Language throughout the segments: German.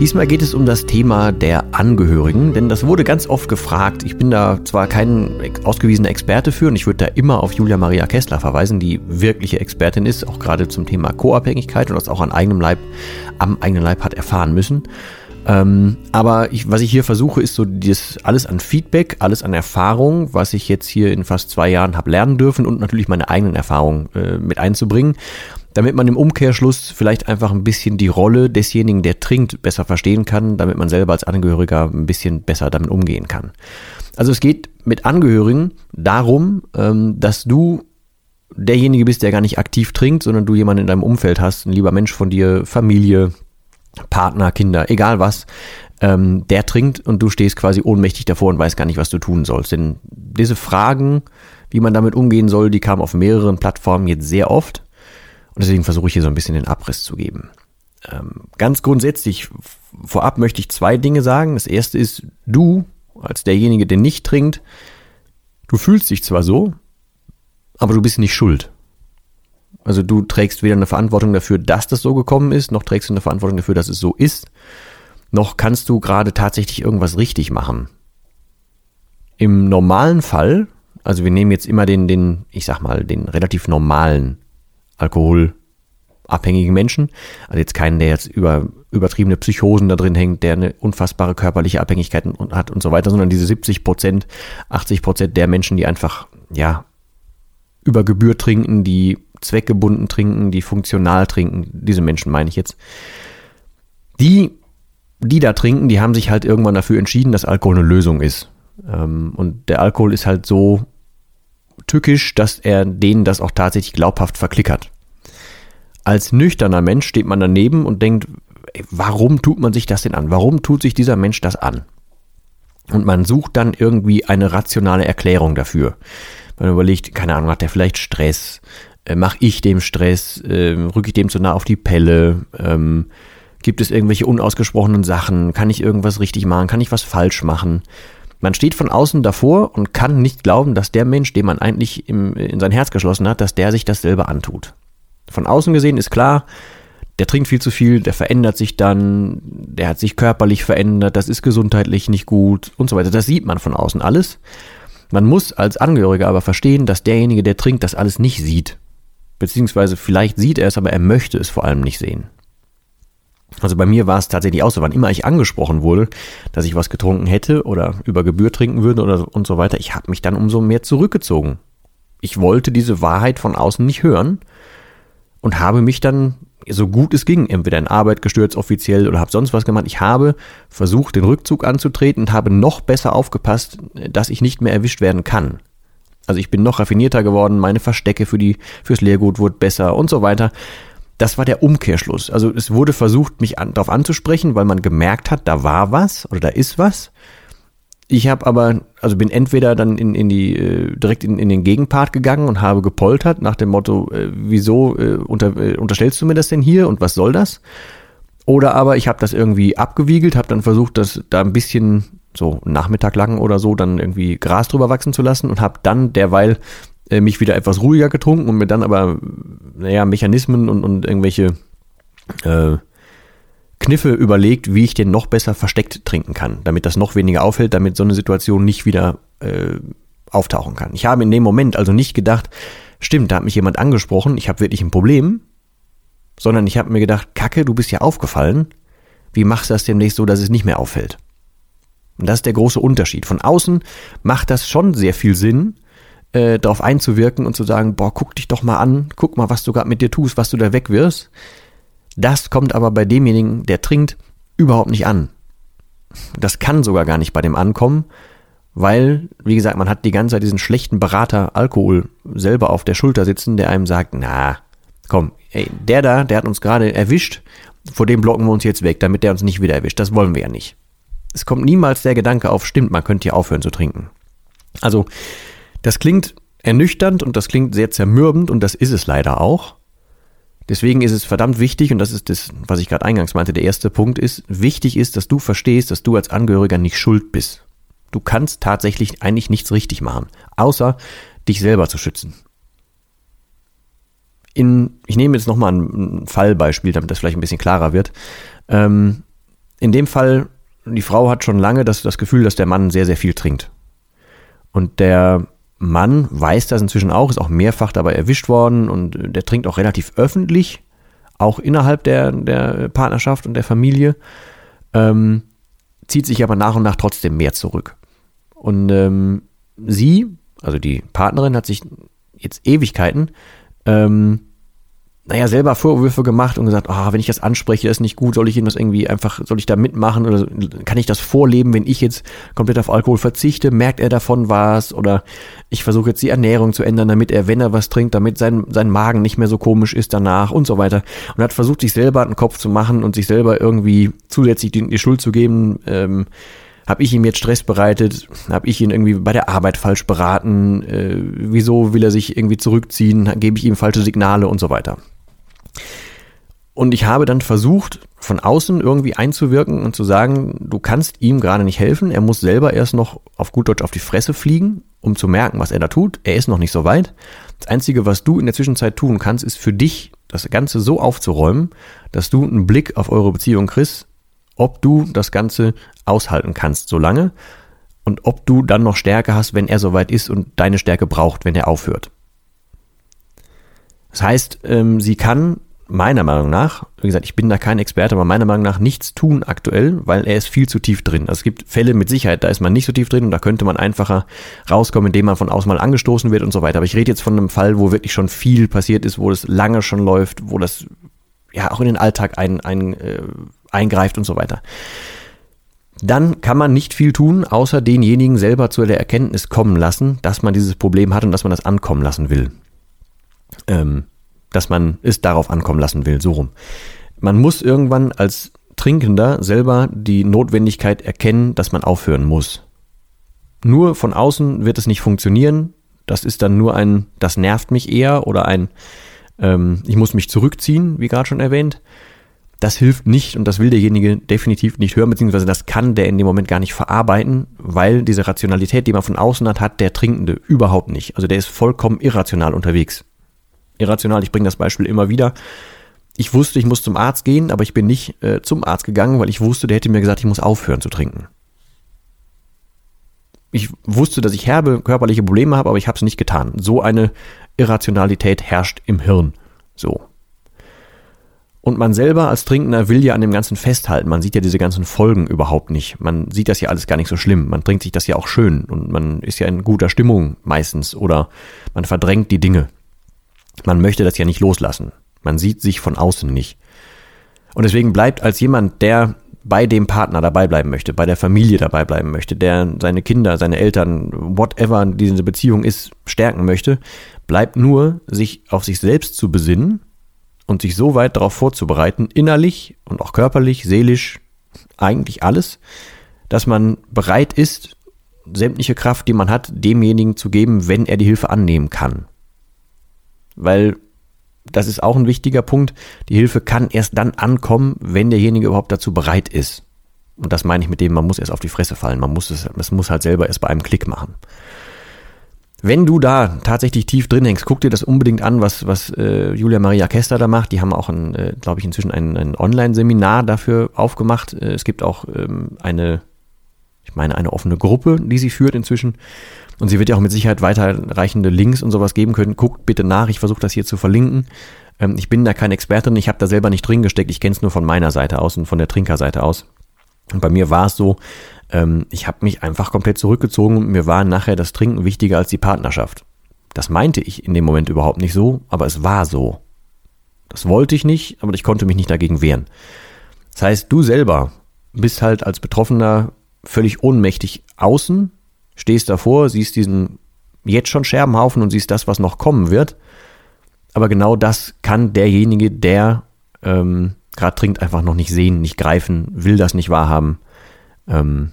Diesmal geht es um das Thema der Angehörigen, denn das wurde ganz oft gefragt. Ich bin da zwar kein ausgewiesener Experte für und ich würde da immer auf Julia Maria Kessler verweisen, die wirkliche Expertin ist, auch gerade zum Thema Co-Abhängigkeit und das auch an eigenem Leib, am eigenen Leib hat erfahren müssen. Ähm, aber ich, was ich hier versuche, ist so das alles an Feedback, alles an Erfahrung, was ich jetzt hier in fast zwei Jahren habe lernen dürfen und natürlich meine eigenen Erfahrungen äh, mit einzubringen damit man im Umkehrschluss vielleicht einfach ein bisschen die Rolle desjenigen, der trinkt, besser verstehen kann, damit man selber als Angehöriger ein bisschen besser damit umgehen kann. Also es geht mit Angehörigen darum, ähm, dass du derjenige bist, der gar nicht aktiv trinkt, sondern du jemanden in deinem Umfeld hast, ein lieber Mensch von dir, Familie, Partner, Kinder, egal was, ähm, der trinkt und du stehst quasi ohnmächtig davor und weißt gar nicht, was du tun sollst. Denn diese Fragen, wie man damit umgehen soll, die kamen auf mehreren Plattformen jetzt sehr oft. Und deswegen versuche ich hier so ein bisschen den Abriss zu geben. Ähm, ganz grundsätzlich, vorab möchte ich zwei Dinge sagen. Das erste ist, du, als derjenige, der nicht trinkt, du fühlst dich zwar so, aber du bist nicht schuld. Also du trägst weder eine Verantwortung dafür, dass das so gekommen ist, noch trägst du eine Verantwortung dafür, dass es so ist, noch kannst du gerade tatsächlich irgendwas richtig machen. Im normalen Fall, also wir nehmen jetzt immer den, den, ich sag mal, den relativ normalen alkoholabhängigen Menschen. Also jetzt keinen, der jetzt über übertriebene Psychosen da drin hängt, der eine unfassbare körperliche Abhängigkeit hat und so weiter, sondern diese 70 Prozent, 80 Prozent der Menschen, die einfach, ja, über Gebühr trinken, die zweckgebunden trinken, die funktional trinken, diese Menschen meine ich jetzt. Die, die da trinken, die haben sich halt irgendwann dafür entschieden, dass Alkohol eine Lösung ist. Ähm, und der Alkohol ist halt so tückisch, dass er denen das auch tatsächlich glaubhaft verklickert. Als nüchterner Mensch steht man daneben und denkt, warum tut man sich das denn an? Warum tut sich dieser Mensch das an? Und man sucht dann irgendwie eine rationale Erklärung dafür. Man überlegt, keine Ahnung, hat der vielleicht Stress? Äh, Mache ich dem Stress? Äh, Rücke ich dem zu nah auf die Pelle? Ähm, gibt es irgendwelche unausgesprochenen Sachen? Kann ich irgendwas richtig machen? Kann ich was falsch machen? Man steht von außen davor und kann nicht glauben, dass der Mensch, den man eigentlich im, in sein Herz geschlossen hat, dass der sich das selber antut. Von außen gesehen ist klar, der trinkt viel zu viel, der verändert sich dann, der hat sich körperlich verändert, das ist gesundheitlich nicht gut und so weiter. Das sieht man von außen alles. Man muss als Angehöriger aber verstehen, dass derjenige, der trinkt, das alles nicht sieht. Beziehungsweise vielleicht sieht er es, aber er möchte es vor allem nicht sehen. Also bei mir war es tatsächlich auch so, wann immer ich angesprochen wurde, dass ich was getrunken hätte oder über Gebühr trinken würde oder und so weiter, ich habe mich dann umso mehr zurückgezogen. Ich wollte diese Wahrheit von außen nicht hören und habe mich dann so gut es ging, entweder in Arbeit gestürzt offiziell oder habe sonst was gemacht. Ich habe versucht, den Rückzug anzutreten und habe noch besser aufgepasst, dass ich nicht mehr erwischt werden kann. Also ich bin noch raffinierter geworden, meine Verstecke für die fürs Lehrgut wurden besser und so weiter das war der Umkehrschluss. Also es wurde versucht, mich an, darauf anzusprechen, weil man gemerkt hat, da war was oder da ist was. Ich habe aber, also bin entweder dann in, in die, äh, direkt in, in den Gegenpart gegangen und habe gepoltert nach dem Motto, äh, wieso äh, unter, äh, unterstellst du mir das denn hier und was soll das? Oder aber ich habe das irgendwie abgewiegelt, habe dann versucht, das da ein bisschen so Nachmittag lang oder so dann irgendwie Gras drüber wachsen zu lassen und habe dann derweil äh, mich wieder etwas ruhiger getrunken und mir dann aber, naja, Mechanismen und, und irgendwelche äh, Kniffe überlegt, wie ich den noch besser versteckt trinken kann, damit das noch weniger auffällt, damit so eine Situation nicht wieder äh, auftauchen kann. Ich habe in dem Moment also nicht gedacht, stimmt, da hat mich jemand angesprochen, ich habe wirklich ein Problem, sondern ich habe mir gedacht, Kacke, du bist ja aufgefallen, wie machst du das demnächst so, dass es nicht mehr auffällt? Und das ist der große Unterschied. Von außen macht das schon sehr viel Sinn, äh, darauf einzuwirken und zu sagen, boah, guck dich doch mal an, guck mal, was du gerade mit dir tust, was du da wegwirfst. Das kommt aber bei demjenigen, der trinkt, überhaupt nicht an. Das kann sogar gar nicht bei dem ankommen, weil, wie gesagt, man hat die ganze Zeit diesen schlechten Berater Alkohol selber auf der Schulter sitzen, der einem sagt, na, komm, ey, der da, der hat uns gerade erwischt, vor dem blocken wir uns jetzt weg, damit der uns nicht wieder erwischt. Das wollen wir ja nicht. Es kommt niemals der Gedanke auf, stimmt, man könnte ja aufhören zu trinken. Also, das klingt ernüchternd und das klingt sehr zermürbend und das ist es leider auch. Deswegen ist es verdammt wichtig, und das ist das, was ich gerade eingangs meinte, der erste Punkt ist, wichtig ist, dass du verstehst, dass du als Angehöriger nicht schuld bist. Du kannst tatsächlich eigentlich nichts richtig machen, außer dich selber zu schützen. In, ich nehme jetzt nochmal ein Fallbeispiel, damit das vielleicht ein bisschen klarer wird. Ähm, in dem Fall, die Frau hat schon lange das, das Gefühl, dass der Mann sehr, sehr viel trinkt. Und der Mann weiß das inzwischen auch, ist auch mehrfach dabei erwischt worden und der trinkt auch relativ öffentlich, auch innerhalb der, der Partnerschaft und der Familie, ähm, zieht sich aber nach und nach trotzdem mehr zurück. Und ähm, sie, also die Partnerin, hat sich jetzt Ewigkeiten ähm, naja, selber Vorwürfe gemacht und gesagt, ah, oh, wenn ich das anspreche, das ist nicht gut, soll ich ihm das irgendwie einfach, soll ich da mitmachen oder kann ich das vorleben, wenn ich jetzt komplett auf Alkohol verzichte, merkt er davon was oder ich versuche jetzt die Ernährung zu ändern, damit er, wenn er was trinkt, damit sein, sein Magen nicht mehr so komisch ist danach und so weiter und hat versucht, sich selber einen Kopf zu machen und sich selber irgendwie zusätzlich die, die Schuld zu geben, ähm, habe ich ihm jetzt Stress bereitet? Habe ich ihn irgendwie bei der Arbeit falsch beraten? Äh, wieso will er sich irgendwie zurückziehen? Gebe ich ihm falsche Signale und so weiter? Und ich habe dann versucht, von außen irgendwie einzuwirken und zu sagen, du kannst ihm gerade nicht helfen. Er muss selber erst noch auf gut Deutsch auf die Fresse fliegen, um zu merken, was er da tut. Er ist noch nicht so weit. Das Einzige, was du in der Zwischenzeit tun kannst, ist für dich das Ganze so aufzuräumen, dass du einen Blick auf eure Beziehung kriegst, ob du das Ganze aushalten kannst so lange und ob du dann noch Stärke hast, wenn er soweit ist und deine Stärke braucht, wenn er aufhört. Das heißt, ähm, sie kann meiner Meinung nach, wie gesagt, ich bin da kein Experte, aber meiner Meinung nach nichts tun aktuell, weil er ist viel zu tief drin. Also es gibt Fälle mit Sicherheit, da ist man nicht so tief drin und da könnte man einfacher rauskommen, indem man von außen mal angestoßen wird und so weiter. Aber ich rede jetzt von einem Fall, wo wirklich schon viel passiert ist, wo das lange schon läuft, wo das ja auch in den Alltag ein, ein, äh, eingreift und so weiter. Dann kann man nicht viel tun, außer denjenigen selber zu der Erkenntnis kommen lassen, dass man dieses Problem hat und dass man das ankommen lassen will ähm, dass man es darauf ankommen lassen will, so rum. Man muss irgendwann als Trinkender selber die Notwendigkeit erkennen, dass man aufhören muss. Nur von außen wird es nicht funktionieren. Das ist dann nur ein, das nervt mich eher oder ein, ähm, ich muss mich zurückziehen, wie gerade schon erwähnt. Das hilft nicht und das will derjenige definitiv nicht hören, beziehungsweise das kann der in dem Moment gar nicht verarbeiten, weil diese Rationalität, die man von außen hat, hat der Trinkende überhaupt nicht. Also der ist vollkommen irrational unterwegs irrational. Ich bringe das Beispiel immer wieder. Ich wusste, ich muss zum Arzt gehen, aber ich bin nicht äh, zum Arzt gegangen, weil ich wusste, der hätte mir gesagt, ich muss aufhören zu trinken. Ich wusste, dass ich herbe körperliche Probleme habe, aber ich habe es nicht getan. So eine Irrationalität herrscht im Hirn. So. Und man selber als Trinkender will ja an dem Ganzen festhalten. Man sieht ja diese ganzen Folgen überhaupt nicht. Man sieht das ja alles gar nicht so schlimm. Man trinkt sich das ja auch schön und man ist ja in guter Stimmung meistens oder man verdrängt die Dinge. Man möchte das ja nicht loslassen. Man sieht sich von außen nicht. Und deswegen bleibt als jemand, der bei dem Partner dabei bleiben möchte, bei der Familie dabei bleiben möchte, der seine Kinder, seine Eltern, whatever diese Beziehung ist, stärken möchte, bleibt nur, sich auf sich selbst zu besinnen und sich so weit darauf vorzubereiten, innerlich und auch körperlich, seelisch, eigentlich alles, dass man bereit ist, sämtliche Kraft, die man hat, demjenigen zu geben, wenn er die Hilfe annehmen kann weil das ist auch ein wichtiger Punkt. Die Hilfe kann erst dann ankommen, wenn derjenige überhaupt dazu bereit ist. Und das meine ich mit dem, man muss erst auf die Fresse fallen. Man muss es, es muss halt selber erst bei einem Klick machen. Wenn du da tatsächlich tief drin hängst, guck dir das unbedingt an, was, was äh, Julia Maria Kester da macht. Die haben auch, äh, glaube ich, inzwischen ein, ein Online-Seminar dafür aufgemacht. Äh, es gibt auch ähm, eine, ich meine, eine offene Gruppe, die sie führt inzwischen. Und sie wird ja auch mit Sicherheit weiterreichende Links und sowas geben können. Guckt bitte nach, ich versuche das hier zu verlinken. Ähm, ich bin da kein Expertin, ich habe da selber nicht drin gesteckt, ich kenne es nur von meiner Seite aus und von der Trinkerseite aus. Und bei mir war es so, ähm, ich habe mich einfach komplett zurückgezogen und mir war nachher das Trinken wichtiger als die Partnerschaft. Das meinte ich in dem Moment überhaupt nicht so, aber es war so. Das wollte ich nicht, aber ich konnte mich nicht dagegen wehren. Das heißt, du selber bist halt als Betroffener völlig ohnmächtig außen, stehst davor, siehst diesen jetzt schon Scherbenhaufen und siehst das, was noch kommen wird. Aber genau das kann derjenige, der ähm, gerade trinkt, einfach noch nicht sehen, nicht greifen, will das nicht wahrhaben. Ähm,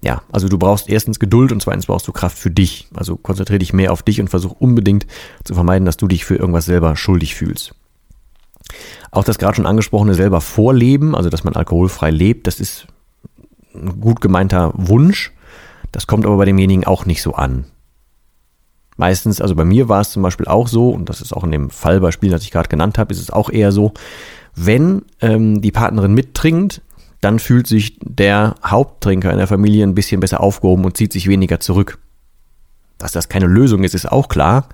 ja, also du brauchst erstens Geduld und zweitens brauchst du Kraft für dich. Also konzentriere dich mehr auf dich und versuch unbedingt zu vermeiden, dass du dich für irgendwas selber schuldig fühlst. Auch das gerade schon angesprochene selber vorleben, also dass man alkoholfrei lebt, das ist gut gemeinter Wunsch. Das kommt aber bei demjenigen auch nicht so an. Meistens, also bei mir war es zum Beispiel auch so, und das ist auch in dem Fallbeispiel, das ich gerade genannt habe, ist es auch eher so, wenn ähm, die Partnerin mittrinkt, dann fühlt sich der Haupttrinker in der Familie ein bisschen besser aufgehoben und zieht sich weniger zurück. Dass das keine Lösung ist, ist auch klar,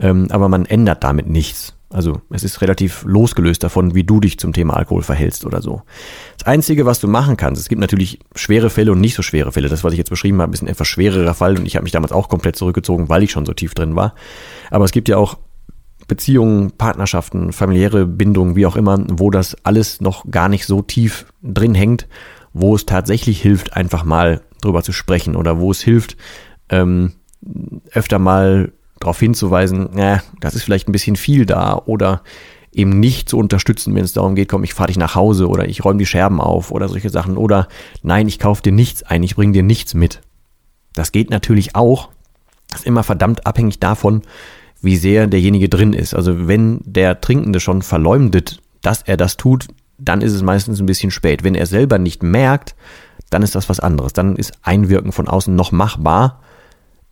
ähm, aber man ändert damit nichts. Also es ist relativ losgelöst davon, wie du dich zum Thema Alkohol verhältst oder so. Das Einzige, was du machen kannst, es gibt natürlich schwere Fälle und nicht so schwere Fälle. Das, was ich jetzt beschrieben habe, ist ein etwas schwererer Fall und ich habe mich damals auch komplett zurückgezogen, weil ich schon so tief drin war. Aber es gibt ja auch Beziehungen, Partnerschaften, familiäre Bindungen, wie auch immer, wo das alles noch gar nicht so tief drin hängt, wo es tatsächlich hilft, einfach mal drüber zu sprechen oder wo es hilft, ähm, öfter mal darauf hinzuweisen, ja, das ist vielleicht ein bisschen viel da oder eben nicht zu unterstützen, wenn es darum geht, komm, ich fahre dich nach Hause oder ich räume die Scherben auf oder solche Sachen oder nein, ich kaufe dir nichts ein, ich bringe dir nichts mit. Das geht natürlich auch, ist immer verdammt abhängig davon, wie sehr derjenige drin ist. Also wenn der Trinkende schon verleumdet, dass er das tut, dann ist es meistens ein bisschen spät. Wenn er selber nicht merkt, dann ist das was anderes. Dann ist Einwirken von außen noch machbar,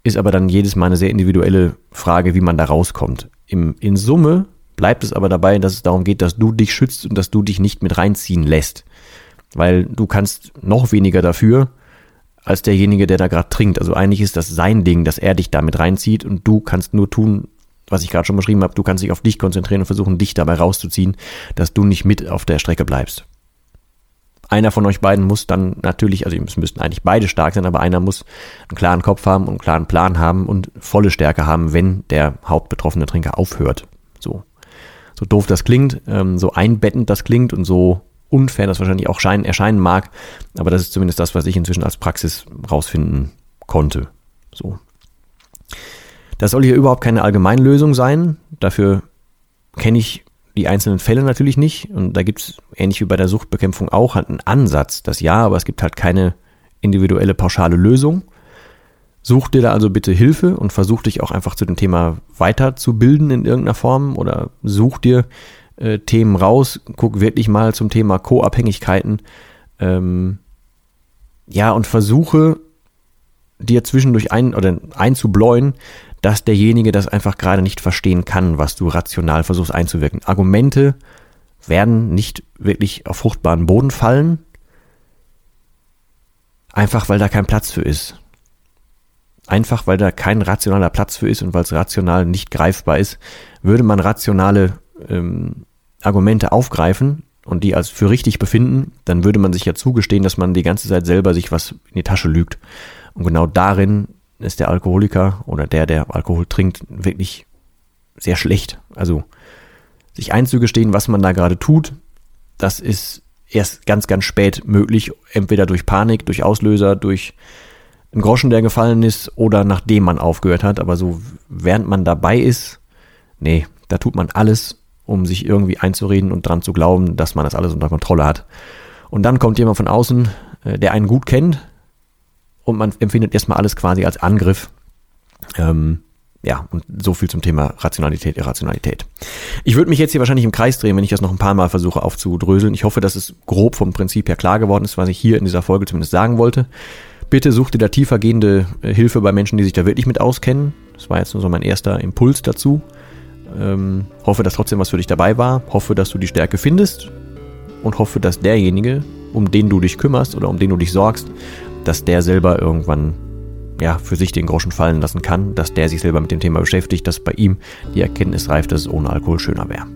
ist aber dann jedes Mal eine sehr individuelle Frage, wie man da rauskommt. Im, in Summe bleibt es aber dabei, dass es darum geht, dass du dich schützt und dass du dich nicht mit reinziehen lässt. Weil du kannst noch weniger dafür, als derjenige, der da gerade trinkt. Also eigentlich ist das sein Ding, dass er dich damit reinzieht und du kannst nur tun, was ich gerade schon beschrieben habe, du kannst dich auf dich konzentrieren und versuchen, dich dabei rauszuziehen, dass du nicht mit auf der Strecke bleibst. Einer von euch beiden muss dann natürlich, also es müssten eigentlich beide stark sein, aber einer muss einen klaren Kopf haben und einen klaren Plan haben und volle Stärke haben, wenn der hauptbetroffene Trinker aufhört. So, so doof das klingt, ähm, so einbettend das klingt und so unfair das wahrscheinlich auch scheinen, erscheinen mag, aber das ist zumindest das, was ich inzwischen als Praxis rausfinden konnte. So, das soll hier überhaupt keine Allgemeinlösung sein. Dafür kenne ich die einzelnen Fälle natürlich nicht. Und da gibt es, ähnlich wie bei der Suchtbekämpfung auch, halt einen Ansatz, das ja, aber es gibt halt keine individuelle pauschale Lösung. Such dir da also bitte Hilfe und versuch dich auch einfach zu dem Thema weiterzubilden in irgendeiner Form oder such dir äh, Themen raus, guck wirklich mal zum Thema Co-Abhängigkeiten. Ähm, ja, und versuche dir zwischendurch ein oder einzubläuen, dass derjenige das einfach gerade nicht verstehen kann, was du rational versuchst einzuwirken. Argumente werden nicht wirklich auf fruchtbaren Boden fallen, einfach weil da kein Platz für ist. Einfach weil da kein rationaler Platz für ist und weil es rational nicht greifbar ist, würde man rationale ähm, Argumente aufgreifen und die als für richtig befinden, dann würde man sich ja zugestehen, dass man die ganze Zeit selber sich was in die Tasche lügt. Und genau darin ist der Alkoholiker oder der, der Alkohol trinkt, wirklich sehr schlecht. Also sich einzugestehen, was man da gerade tut, das ist erst ganz, ganz spät möglich. Entweder durch Panik, durch Auslöser, durch einen Groschen, der gefallen ist oder nachdem man aufgehört hat. Aber so während man dabei ist, nee, da tut man alles, um sich irgendwie einzureden und dran zu glauben, dass man das alles unter Kontrolle hat. Und dann kommt jemand von außen, äh, der einen gut kennt, und man empfindet erstmal alles quasi als Angriff. Ähm, ja, und so viel zum Thema Rationalität, Irrationalität. Ich würde mich jetzt hier wahrscheinlich im Kreis drehen, wenn ich das noch ein paar Mal versuche aufzudröseln. Ich hoffe, dass es grob vom Prinzip her klar geworden ist, was ich hier in dieser Folge zumindest sagen wollte. Bitte such dir da tiefergehende äh, Hilfe bei Menschen, die sich da wirklich mit auskennen. Das war jetzt nur so mein erster Impuls dazu. Ähm, hoffe, dass trotzdem was für dich dabei war. Hoffe, dass du die Stärke findest. Und hoffe, dass derjenige, um den du dich kümmerst oder um den du dich sorgst, dass der selber irgendwann ja, für sich den Groschen fallen lassen kann, dass der sich selber mit dem Thema beschäftigt, dass bei ihm die Erkenntnis reift, dass es ohne Alkohol schöner wäre.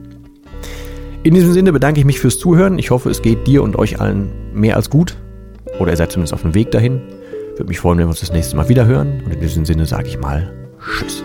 In diesem Sinne bedanke ich mich fürs Zuhören. Ich hoffe, es geht dir und euch allen mehr als gut. Oder ihr seid zumindest auf dem Weg dahin. Würde mich freuen, wenn wir uns das nächste Mal wieder hören. Und in diesem Sinne sage ich mal Tschüss.